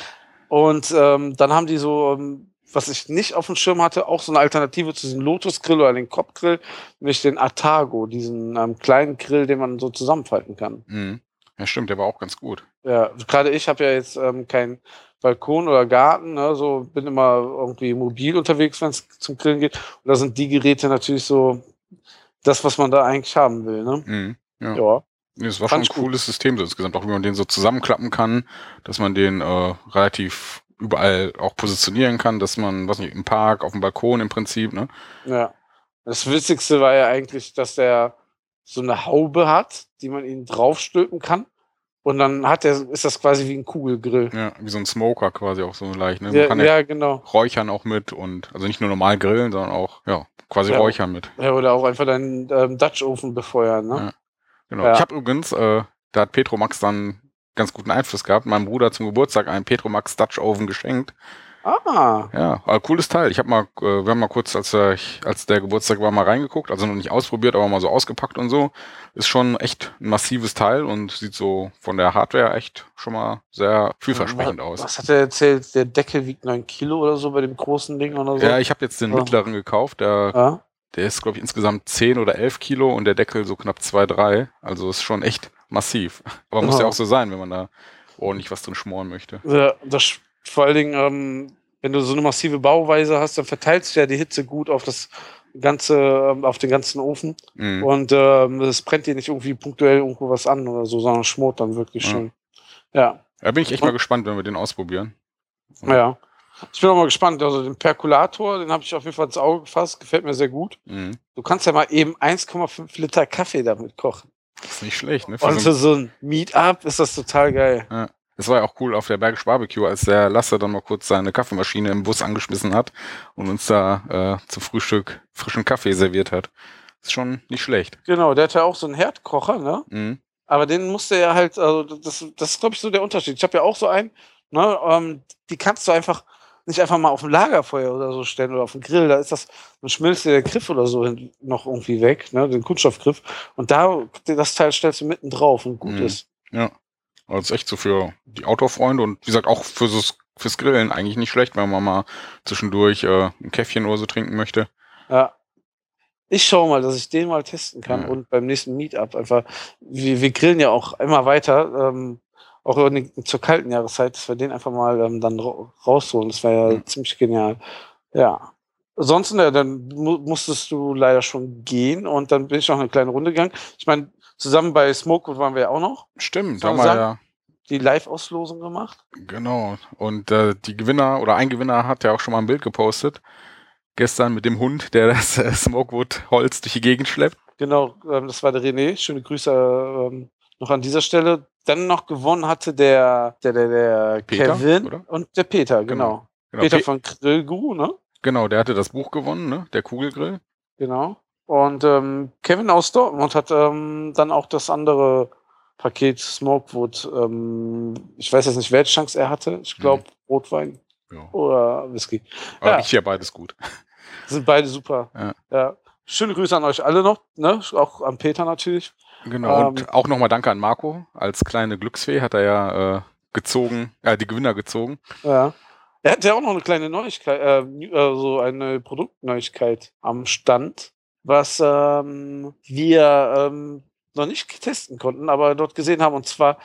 Und ähm, dann haben die so, ähm, was ich nicht auf dem Schirm hatte, auch so eine Alternative zu diesem Lotus Grill oder den Kopf Grill, nämlich den Atago, diesen ähm, kleinen Grill, den man so zusammenfalten kann. Mhm. Ja, stimmt, der war auch ganz gut. Ja, gerade ich habe ja jetzt ähm, keinen Balkon oder Garten, ne, so bin immer irgendwie mobil unterwegs, wenn es zum Grillen geht. Und da sind die Geräte natürlich so das, was man da eigentlich haben will. Ne? Mhm. Ja. Ja. Es war schon Fand ein ich gut. cooles System so insgesamt, auch wie man den so zusammenklappen kann, dass man den äh, relativ überall auch positionieren kann, dass man, was nicht, im Park, auf dem Balkon im Prinzip, ne? Ja. Das Witzigste war ja eigentlich, dass der so eine Haube hat, die man ihn draufstülpen kann. Und dann hat er, ist das quasi wie ein Kugelgrill. Ja, wie so ein Smoker quasi auch so leicht, ne? Man Ja, kann ja, genau. räuchern auch mit und also nicht nur normal grillen, sondern auch, ja, quasi Ja. räuchern mit. Ja, oder auch einfach deinen ähm, Dutch Ofen befeuern. Ne? Ja. Genau. Ja. Ich habe übrigens, äh, da hat Petromax dann ganz guten Einfluss gehabt, meinem Bruder zum Geburtstag einen Petromax Dutch Oven geschenkt. Ah, Ja, aber cooles Teil. Ich habe mal, äh, wir haben mal kurz, als, äh, als der Geburtstag war, mal reingeguckt, also noch nicht ausprobiert, aber mal so ausgepackt und so. Ist schon echt ein massives Teil und sieht so von der Hardware echt schon mal sehr vielversprechend aus. was hat er erzählt? Der Deckel wiegt 9 Kilo oder so bei dem großen Ding oder so? Ja, ich habe jetzt den Ja. mittleren gekauft, der, Ja? der ist, glaube ich, insgesamt 10 oder 11 Kilo und der Deckel so knapp 2, 3. Also ist schon echt massiv. Aber muss Ja. ja auch so sein, wenn man da ordentlich was drin schmoren möchte. Ja, das, vor allen Dingen, ähm, wenn du so eine massive Bauweise hast, dann verteilst du ja die Hitze gut auf das ganze, ähm, auf den ganzen Ofen. Mhm. Und ähm, es brennt dir nicht irgendwie punktuell irgendwo was an oder so, sondern schmort dann wirklich Ja. schön. Ja, Da bin ich echt mal gespannt, wenn wir den ausprobieren. ja. Ich bin auch mal gespannt. Also den Perkulator, den habe ich auf jeden Fall ins Auge gefasst. Gefällt mir sehr gut. Mhm. Du kannst ja mal eben 1,5 Liter Kaffee damit kochen. Das ist nicht schlecht, ne? Für Und so so ein Meetup ist das total geil. Das war ja auch cool auf der Bergisch Barbecue, als der Lasse dann mal kurz seine Kaffeemaschine im Bus angeschmissen hat und uns da äh, zum Frühstück frischen Kaffee serviert hat. Ist schon nicht schlecht. Genau, der hat ja auch so einen Herdkocher, ne? Mhm. Aber den musste er halt, also das, das ist, glaube ich, so der Unterschied. Ich habe ja auch so einen, ne, ähm, die kannst du einfach nicht einfach mal auf ein Lagerfeuer oder so stellen oder auf den Grill. Da ist das, dann schmilzt dir der Griff oder so noch irgendwie weg, ne, den Kunststoffgriff. Und da, das Teil stellst du mitten drauf und gut Mhm. ist. Ja. Also ist echt so für die Outdoor-Freunde und wie gesagt auch für so, fürs Grillen eigentlich nicht schlecht, wenn man mal zwischendurch äh, ein Käffchen oder so trinken möchte. Ja. Ich schaue mal, dass ich den mal testen kann Ja. und beim nächsten Meetup einfach, wir, wir grillen ja auch immer weiter, ähm, auch zur kalten Jahreszeit, dass wir den einfach mal ähm, dann ra rausholen. Das wäre ja Ja. ziemlich genial. Ja. Ansonsten, ja, dann mu musstest du leider schon gehen und dann bin ich noch eine kleine Runde gegangen. Ich meine, zusammen bei Smokewood waren wir ja auch noch, Stimmt, war sagen? ja, die Live-Auslosung gemacht. genau. Und äh, die Gewinner oder ein Gewinner hat ja auch schon mal ein Bild gepostet. Gestern mit dem Hund, der das äh, Smokewood-Holz durch die Gegend schleppt. Genau, ähm, das war der René. Schöne Grüße ähm, noch an dieser Stelle. Dann noch gewonnen hatte der, der, der, der Peter, Kevin oder? und der Peter, genau. Genau, Peter Pe- von Grillguru, ne? genau, der hatte das Buch gewonnen, ne? Der Kugelgrill. Genau. Und ähm, Kevin aus Dortmund hat ähm, dann auch das andere Paket Smokewood. Ähm, ich weiß jetzt nicht, welche Chance er hatte. Ich glaube Rotwein Ja. oder Whisky. Aber Ja. riecht ja beides gut. Sind beide super. Ja. Ja. Schöne Grüße an euch alle noch, ne? Auch an Peter natürlich. Genau. Ähm, und auch nochmal Danke an Marco. Als kleine Glücksfee hat er ja äh, gezogen, äh, die Gewinner gezogen. Ja. Er hat ja auch noch eine kleine Neuigkeit, äh, äh, so eine Produktneuigkeit am Stand, was ähm, wir ähm, noch nicht testen konnten, aber dort gesehen haben. Und zwar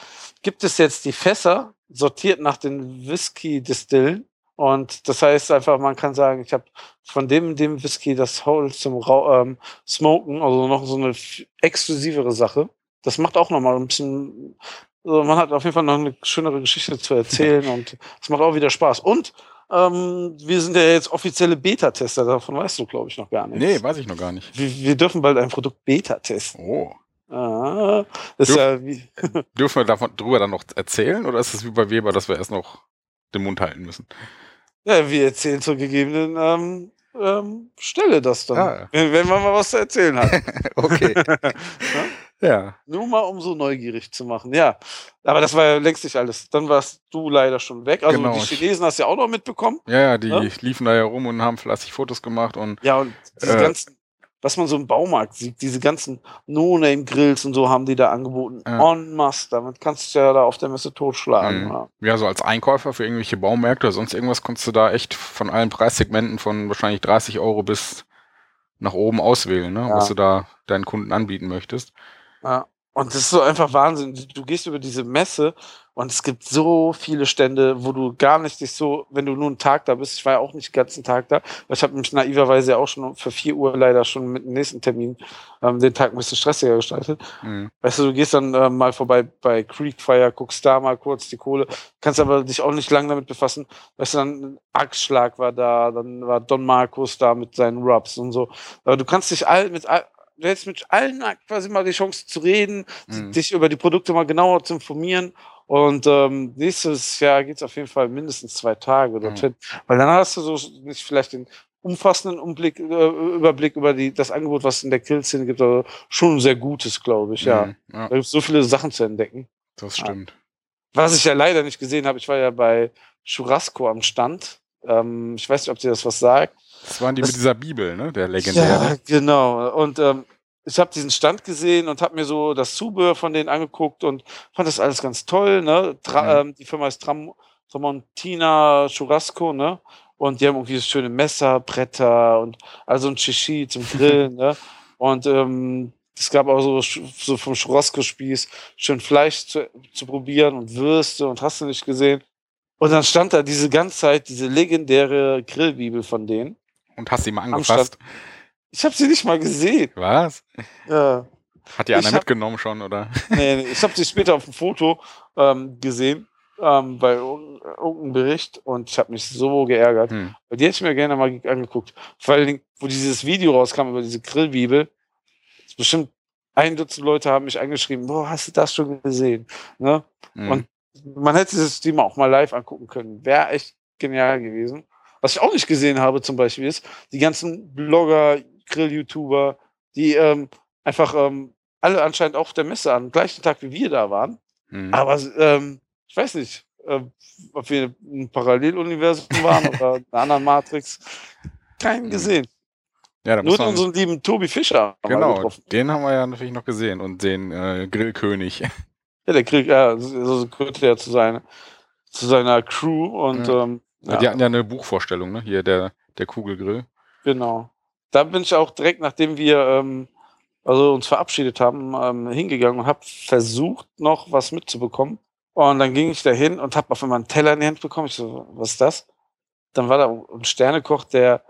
gibt es jetzt die Fässer sortiert nach den Whisky-Distillen. Und das heißt einfach, man kann sagen, ich habe von dem, dem Whisky das Hole zum Rau ähm, Smoken, also noch so eine exklusivere Sache. Das macht auch nochmal ein bisschen, also man hat auf jeden Fall noch eine schönere Geschichte zu erzählen und es macht auch wieder Spaß. Und ähm, wir sind ja jetzt offizielle Beta-Tester, davon weißt du, glaube ich, noch gar nichts. Nee, weiß ich noch gar nicht. Wir, wir dürfen bald ein Produkt Beta testen. Oh. Ah, Dürf- ja wie, Dürfen wir davon drüber dann noch erzählen oder ist es wie bei Weber, dass wir erst noch den Mund halten müssen? Ja, wir erzählen zur gegebenen ähm, ähm, Stelle das dann. Ah. Wenn, wenn man mal was zu erzählen hat. Okay. ja. Nur mal, um so neugierig zu machen. Ja, aber das war ja längst nicht alles. Dann warst du leider schon weg. Also Genau. die Chinesen hast du ja auch noch mitbekommen. Ja, ja, die Ja? liefen da ja rum und haben fleißig Fotos gemacht und Ja, und diese Äh. ganzen, was man so im Baumarkt sieht, diese ganzen No-Name-Grills und so haben die da angeboten. Ja. En masse. Damit kannst du ja da auf der Messe totschlagen. Mhm. Ja. ja, so als Einkäufer für irgendwelche Baumärkte oder sonst irgendwas konntest du da echt von allen Preissegmenten von wahrscheinlich 30 Euro bis nach oben auswählen, ne? Ja. was du da deinen Kunden anbieten möchtest. Ja. Und das ist so einfach Wahnsinn. Du gehst über diese Messe und es gibt so viele Stände, wo du gar nicht dich so, wenn du nur einen Tag da bist, ich war ja auch nicht den ganzen Tag da, weil ich habe mich naiverweise ja auch schon für 4 Uhr leider schon mit dem nächsten Termin ähm, den Tag ein bisschen stressiger gestaltet. Mhm. Weißt du, du gehst dann äh, mal vorbei bei Creekfire, guckst da mal kurz die Kohle, kannst aber dich auch nicht lang damit befassen. Weißt du, dann Axtschlag war da, dann war Don Markus da mit seinen Rubs und so. Aber du kannst dich all, mit all, du hättest mit allen quasi mal die Chance zu reden, Mhm. dich über die Produkte mal genauer zu informieren. Und ähm, nächstes Jahr geht es auf jeden Fall mindestens zwei Tage dorthin. Weil dann hast du so nicht vielleicht den umfassenden Umblick, äh, Überblick über die, das Angebot, was es in der Kill-Szene gibt, aber schon ein sehr gutes, glaube ich, ja. Mhm. ja, Da gibt es so viele Sachen zu entdecken. das stimmt. Was ich ja leider nicht gesehen habe, ich war ja bei Churrasco am Stand. Ähm, ich weiß nicht, ob dir das was sagt. Das waren die Das- mit dieser Bibel, ne? Der legendäre. Ja, genau. Und ähm, ich habe diesen Stand gesehen und habe mir so das Zubehör von denen angeguckt und fand das alles ganz toll. Ne? Tra Mhm. ähm, die Firma ist Tram Tramontina Churrasco, ne? Und die haben irgendwie so schöne Messer, Bretter und also ein Shishi zum Grillen, ne? Und ähm, es gab auch so, so vom Churrasco-Spieß schön Fleisch zu, zu probieren und Würste und hast du nicht gesehen. Und dann stand da diese ganze Zeit diese legendäre Grillbibel von denen. Und hast sie mal angefasst. Ich habe sie nicht mal gesehen. Was? Ja. Hat die einer hab- mitgenommen schon, oder? Nee, nee, ich habe sie später auf dem Foto ähm, gesehen, ähm, bei irg- irgendeinem Bericht und ich habe mich so geärgert. Hm. Weil die hätte ich mir gerne mal ge- angeguckt. Vor allen Dingen, wo dieses Video rauskam über diese Grillbibel, ist bestimmt ein Dutzend Leute haben mich angeschrieben, boah, hast du das schon gesehen? Ne? Hm. Und man hätte das Stream auch mal live angucken können. Wäre echt genial gewesen. Was ich auch nicht gesehen habe, zum Beispiel, ist die ganzen Blogger, Grill-YouTuber, die ähm, einfach ähm, alle anscheinend auch auf der Messe am gleichen Tag wie wir da waren. Hm. Aber ähm, ich weiß nicht, ähm, ob wir ein Paralleluniversum waren oder in einer anderen Matrix. Keinen Mhm. gesehen. ja, Nur unseren lieben Tobi Fischer genau, den haben wir ja natürlich noch gesehen und den äh, Grillkönig. Ja, der kriegt, ja, so gehört ja zu seiner, zu seiner Crew und Ja. ähm, Ja. Die hatten ja eine Buchvorstellung, ne? Hier der, der Kugelgrill. Genau. Da bin ich auch direkt, nachdem wir ähm, also uns verabschiedet haben, ähm, hingegangen und habe versucht, noch was mitzubekommen. Und dann ging ich da hin und habe auf einmal einen Teller in die Hand bekommen. Ich so, was ist das? Dann war da ein Sternekoch, der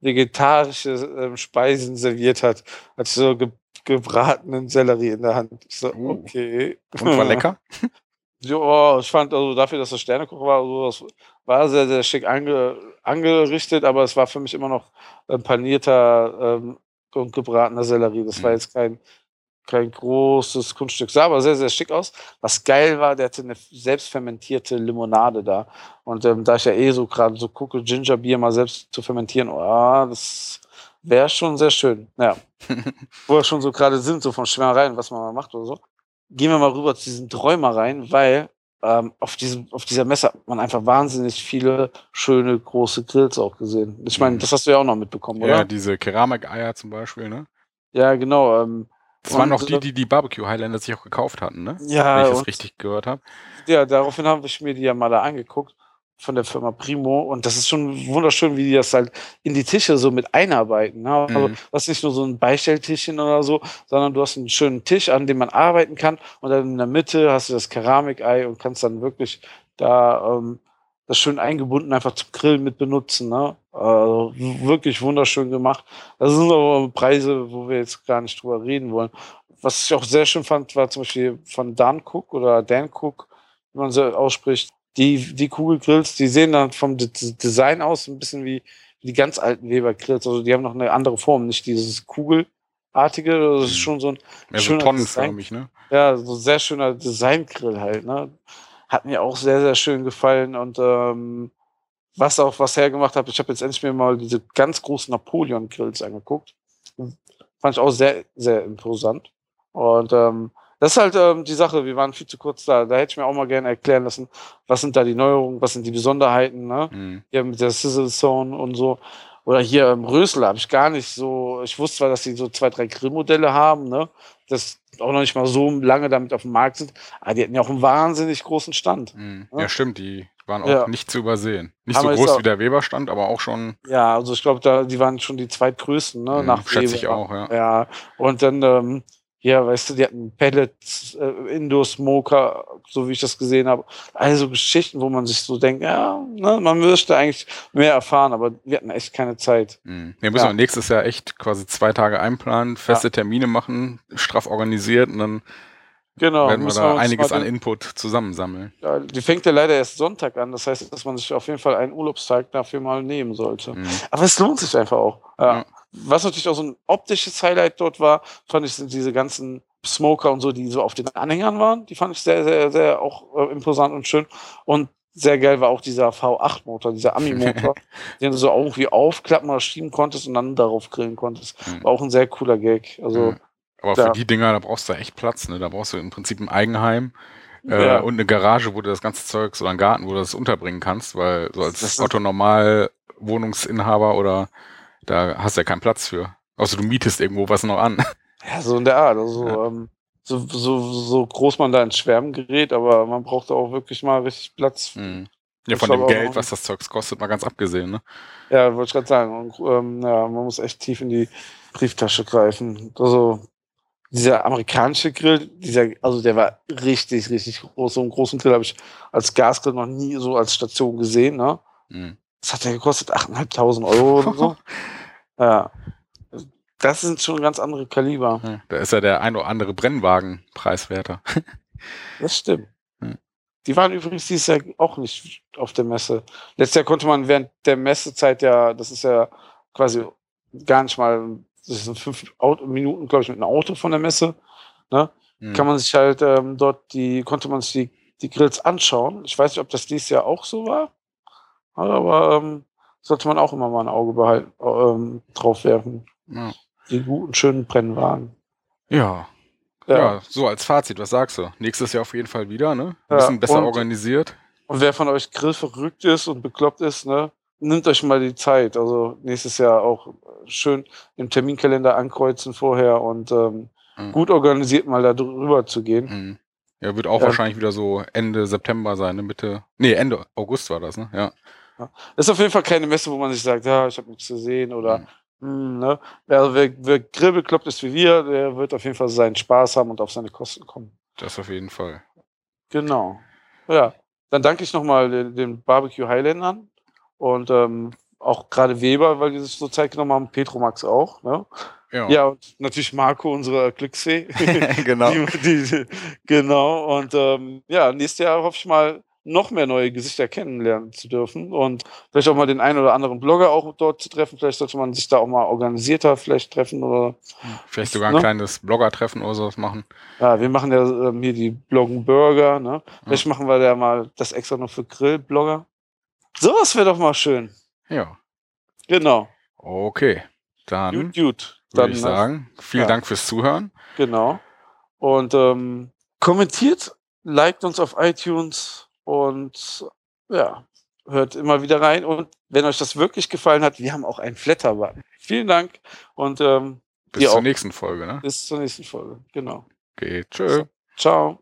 vegetarische ähm, Speisen serviert hat. Hat so ge gebratenen Sellerie in der Hand. Ich so, Uh. okay. Und war lecker. Ja, ich fand also dafür, dass das Sternekoch war, also das war sehr, sehr schick ange, angerichtet, aber es war für mich immer noch äh, panierter ähm, und gebratener Sellerie. Das war Mhm. jetzt kein kein großes Kunststück. Sah aber sehr, sehr schick aus. Was geil war, der hatte eine selbstfermentierte Limonade da. Und ähm, da ich ja eh so gerade so gucke, Gingerbier mal selbst zu fermentieren, oh, das wäre schon sehr schön. Ja. Wo wir schon so gerade sind, so von Schwärmereien, was man mal macht oder so. Gehen wir mal rüber zu diesen Träumereien, weil ähm, auf, diesem, auf dieser Messe hat man einfach wahnsinnig viele schöne große Grills auch gesehen. Ich meine, Mhm. das hast du ja auch noch mitbekommen, oder? Ja, diese Keramikeier zum Beispiel, ne? Ja, genau. Ähm, Das waren auch die, äh, die die Barbecue Highlander sich auch gekauft hatten, ne? Ja, Wenn ich das richtig gehört habe. Ja, daraufhin habe ich mir die ja mal da angeguckt von der Firma Primo und das ist schon wunderschön, wie die das halt in die Tische so mit einarbeiten. Ne? Also, Mhm. du hast nicht nur so ein Beistelltischchen oder so, sondern du hast einen schönen Tisch, an dem man arbeiten kann und dann in der Mitte hast du das Keramikei und kannst dann wirklich da ähm, das schön eingebunden einfach zum Grillen mit benutzen. Ne? Also, wirklich wunderschön gemacht. Das sind aber Preise, wo wir jetzt gar nicht drüber reden wollen. Was ich auch sehr schön fand, war zum Beispiel von Dan Cook oder Dan Cook, wie man so ausspricht. Die, die Kugelgrills, die sehen dann vom D Design aus ein bisschen wie die ganz alten Weber-Grills. Also die haben noch eine andere Form, nicht dieses Kugelartige. Das ist schon so ein so schöner tonnenförmig, ne? ja, so sehr schöner Designgrill halt, ne? Hat mir auch sehr, sehr schön gefallen und ähm, was auch was hergemacht hat, ich habe jetzt endlich mir mal diese ganz großen Napoleon-Grills angeguckt. Fand ich auch sehr, sehr imposant. Und ähm, das ist halt ähm, die Sache, wir waren viel zu kurz da. Da hätte ich mir auch mal gerne erklären lassen, was sind da die Neuerungen, was sind die Besonderheiten, ne? Mhm. Hier mit der Sizzle Zone und so. Oder hier im Rösel habe ich gar nicht so. Ich wusste zwar, dass sie so zwei, drei Grillmodelle haben, ne? Das auch noch nicht mal so lange damit auf dem Markt sind. Aber die hatten ja auch einen wahnsinnig großen Stand. Mhm. Ja. Ja, stimmt, die waren auch Ja. nicht zu übersehen. Nicht Aber so groß wie der Weberstand, aber auch schon, Ja, also ich glaube, da, die waren schon die zweitgrößten, ne? Mhm, nach schätze ich Weber. auch, ja. Ja. Und dann, ähm, ja, weißt du, die hatten Pellets, äh, Indoor-Smoker, so wie ich das gesehen habe. Also Geschichten, wo man sich so denkt, ja, ne, man müsste eigentlich mehr erfahren, aber wir hatten echt keine Zeit. Mhm. Ja, müssen Ja. wir nächstes Jahr echt quasi zwei Tage einplanen, feste Termine machen, straff organisiert und dann Genau. werden wir da uns einiges an Input zusammensammeln. Ja, die fängt ja leider erst Sonntag an. Das heißt, dass man sich auf jeden Fall einen Urlaubstag dafür mal nehmen sollte. Mhm. Aber es lohnt sich einfach auch. Ja. Ja. Was natürlich auch so ein optisches Highlight dort war, fand ich, sind diese ganzen Smoker und so, die so auf den Anhängern waren. Die fand ich sehr, sehr, sehr auch äh, imposant und schön. Und sehr geil war auch dieser V8-Motor, dieser Ami-Motor, den du so irgendwie aufklappen oder schieben konntest und dann darauf grillen konntest. Mhm. War auch ein sehr cooler Gag. Also, Mhm. Aber für die Dinger, da brauchst du echt Platz, ne? Da brauchst du im Prinzip ein Eigenheim äh, Ja. und eine Garage, wo du das ganze Zeug oder einen Garten, wo du das unterbringen kannst, weil so als Otto Normal Wohnungsinhaber oder da hast du ja keinen Platz für. Außer du mietest irgendwo was noch an. Ja, so in der Art. Also, Ja. ähm, so, so, so groß man da ins Schwärmen gerät, aber man braucht auch wirklich mal richtig Platz. Mhm. Ja, von dem Geld, was das Zeugs kostet, mal ganz abgesehen, ne? Ja, wollte ich gerade sagen. Und, ähm, ja, man muss echt tief in die Brieftasche greifen. Also, dieser amerikanische Grill, dieser, also der war richtig, richtig groß. So einen großen Grill habe ich als Gasgrill noch nie so als Station gesehen. Ne? Mhm. Das hat ja gekostet 8.500 Euro oder so. ja. Das sind schon ganz andere Kaliber. Ja, da ist ja der ein oder andere Brennwagen preiswerter. Das stimmt. Die waren übrigens dieses Jahr auch nicht auf der Messe. Letztes Jahr konnte man während der Messezeit ja, das ist ja quasi gar nicht mal, das sind fünf Minuten, glaube ich, mit einem Auto von der Messe. Ne? Mhm. Kann man sich halt ähm, dort die, konnte man sich die, die Grills anschauen. Ich weiß nicht, ob das dieses Jahr auch so war. Aber ähm, sollte man auch immer mal ein Auge behalten, ähm, drauf werfen. ja. Die guten, schönen Brennwagen. Ja. Ja. so als Fazit, was sagst du? Nächstes Jahr auf jeden Fall wieder, ne? Ein Ja, bisschen besser und- organisiert. Und wer von euch grillverrückt ist und bekloppt ist, ne, nimmt euch mal die Zeit. Also nächstes Jahr auch schön im Terminkalender ankreuzen vorher und ähm, Mhm. gut organisiert mal da drüber zu gehen. Mhm. Ja, wird auch Ja. wahrscheinlich wieder so Ende September sein, ne? Mitte. Nee, Ende August war das, ne? Ja. Das ist auf jeden Fall keine Messe, wo man sich sagt, ja, ich habe nichts gesehen oder Mhm. hm, ne. Also wer, wer grillbekloppt ist wie wir, der wird auf jeden Fall seinen Spaß haben und auf seine Kosten kommen. Das auf jeden Fall. Genau. Ja, dann danke ich nochmal den, den Barbecue Highlandern und ähm, auch gerade Weber, weil die sich so Zeit genommen haben, Petromax auch. Ne? Ja. Ja, und natürlich Marco, unsere Glücksfee. genau. die, die, genau. Und ähm, ja, nächstes Jahr hoffe ich mal, noch mehr neue Gesichter kennenlernen zu dürfen und vielleicht auch mal den einen oder anderen Blogger auch dort zu treffen. Vielleicht sollte man sich da auch mal organisierter vielleicht treffen oder Vielleicht sogar ein Ne? kleines Blogger-Treffen oder sowas machen. ja, wir machen ja ähm, hier die Bloggen Burger, ne? Vielleicht machen wir da mal das extra noch für Grillblogger. Sowas wäre doch mal schön. Ja. Genau. Okay. Dann Gut, gut. würde ich äh, sagen, vielen ja. Dank fürs Zuhören. Genau. Und ähm, kommentiert, liked uns auf iTunes und ja, hört immer wieder rein. Und wenn euch das wirklich gefallen hat, wir haben auch einen Flatterbutton. Vielen Dank und ähm, Bis zur auch. nächsten Folge. Ne? bis zur nächsten Folge. Genau. Okay, tschö. Ciao.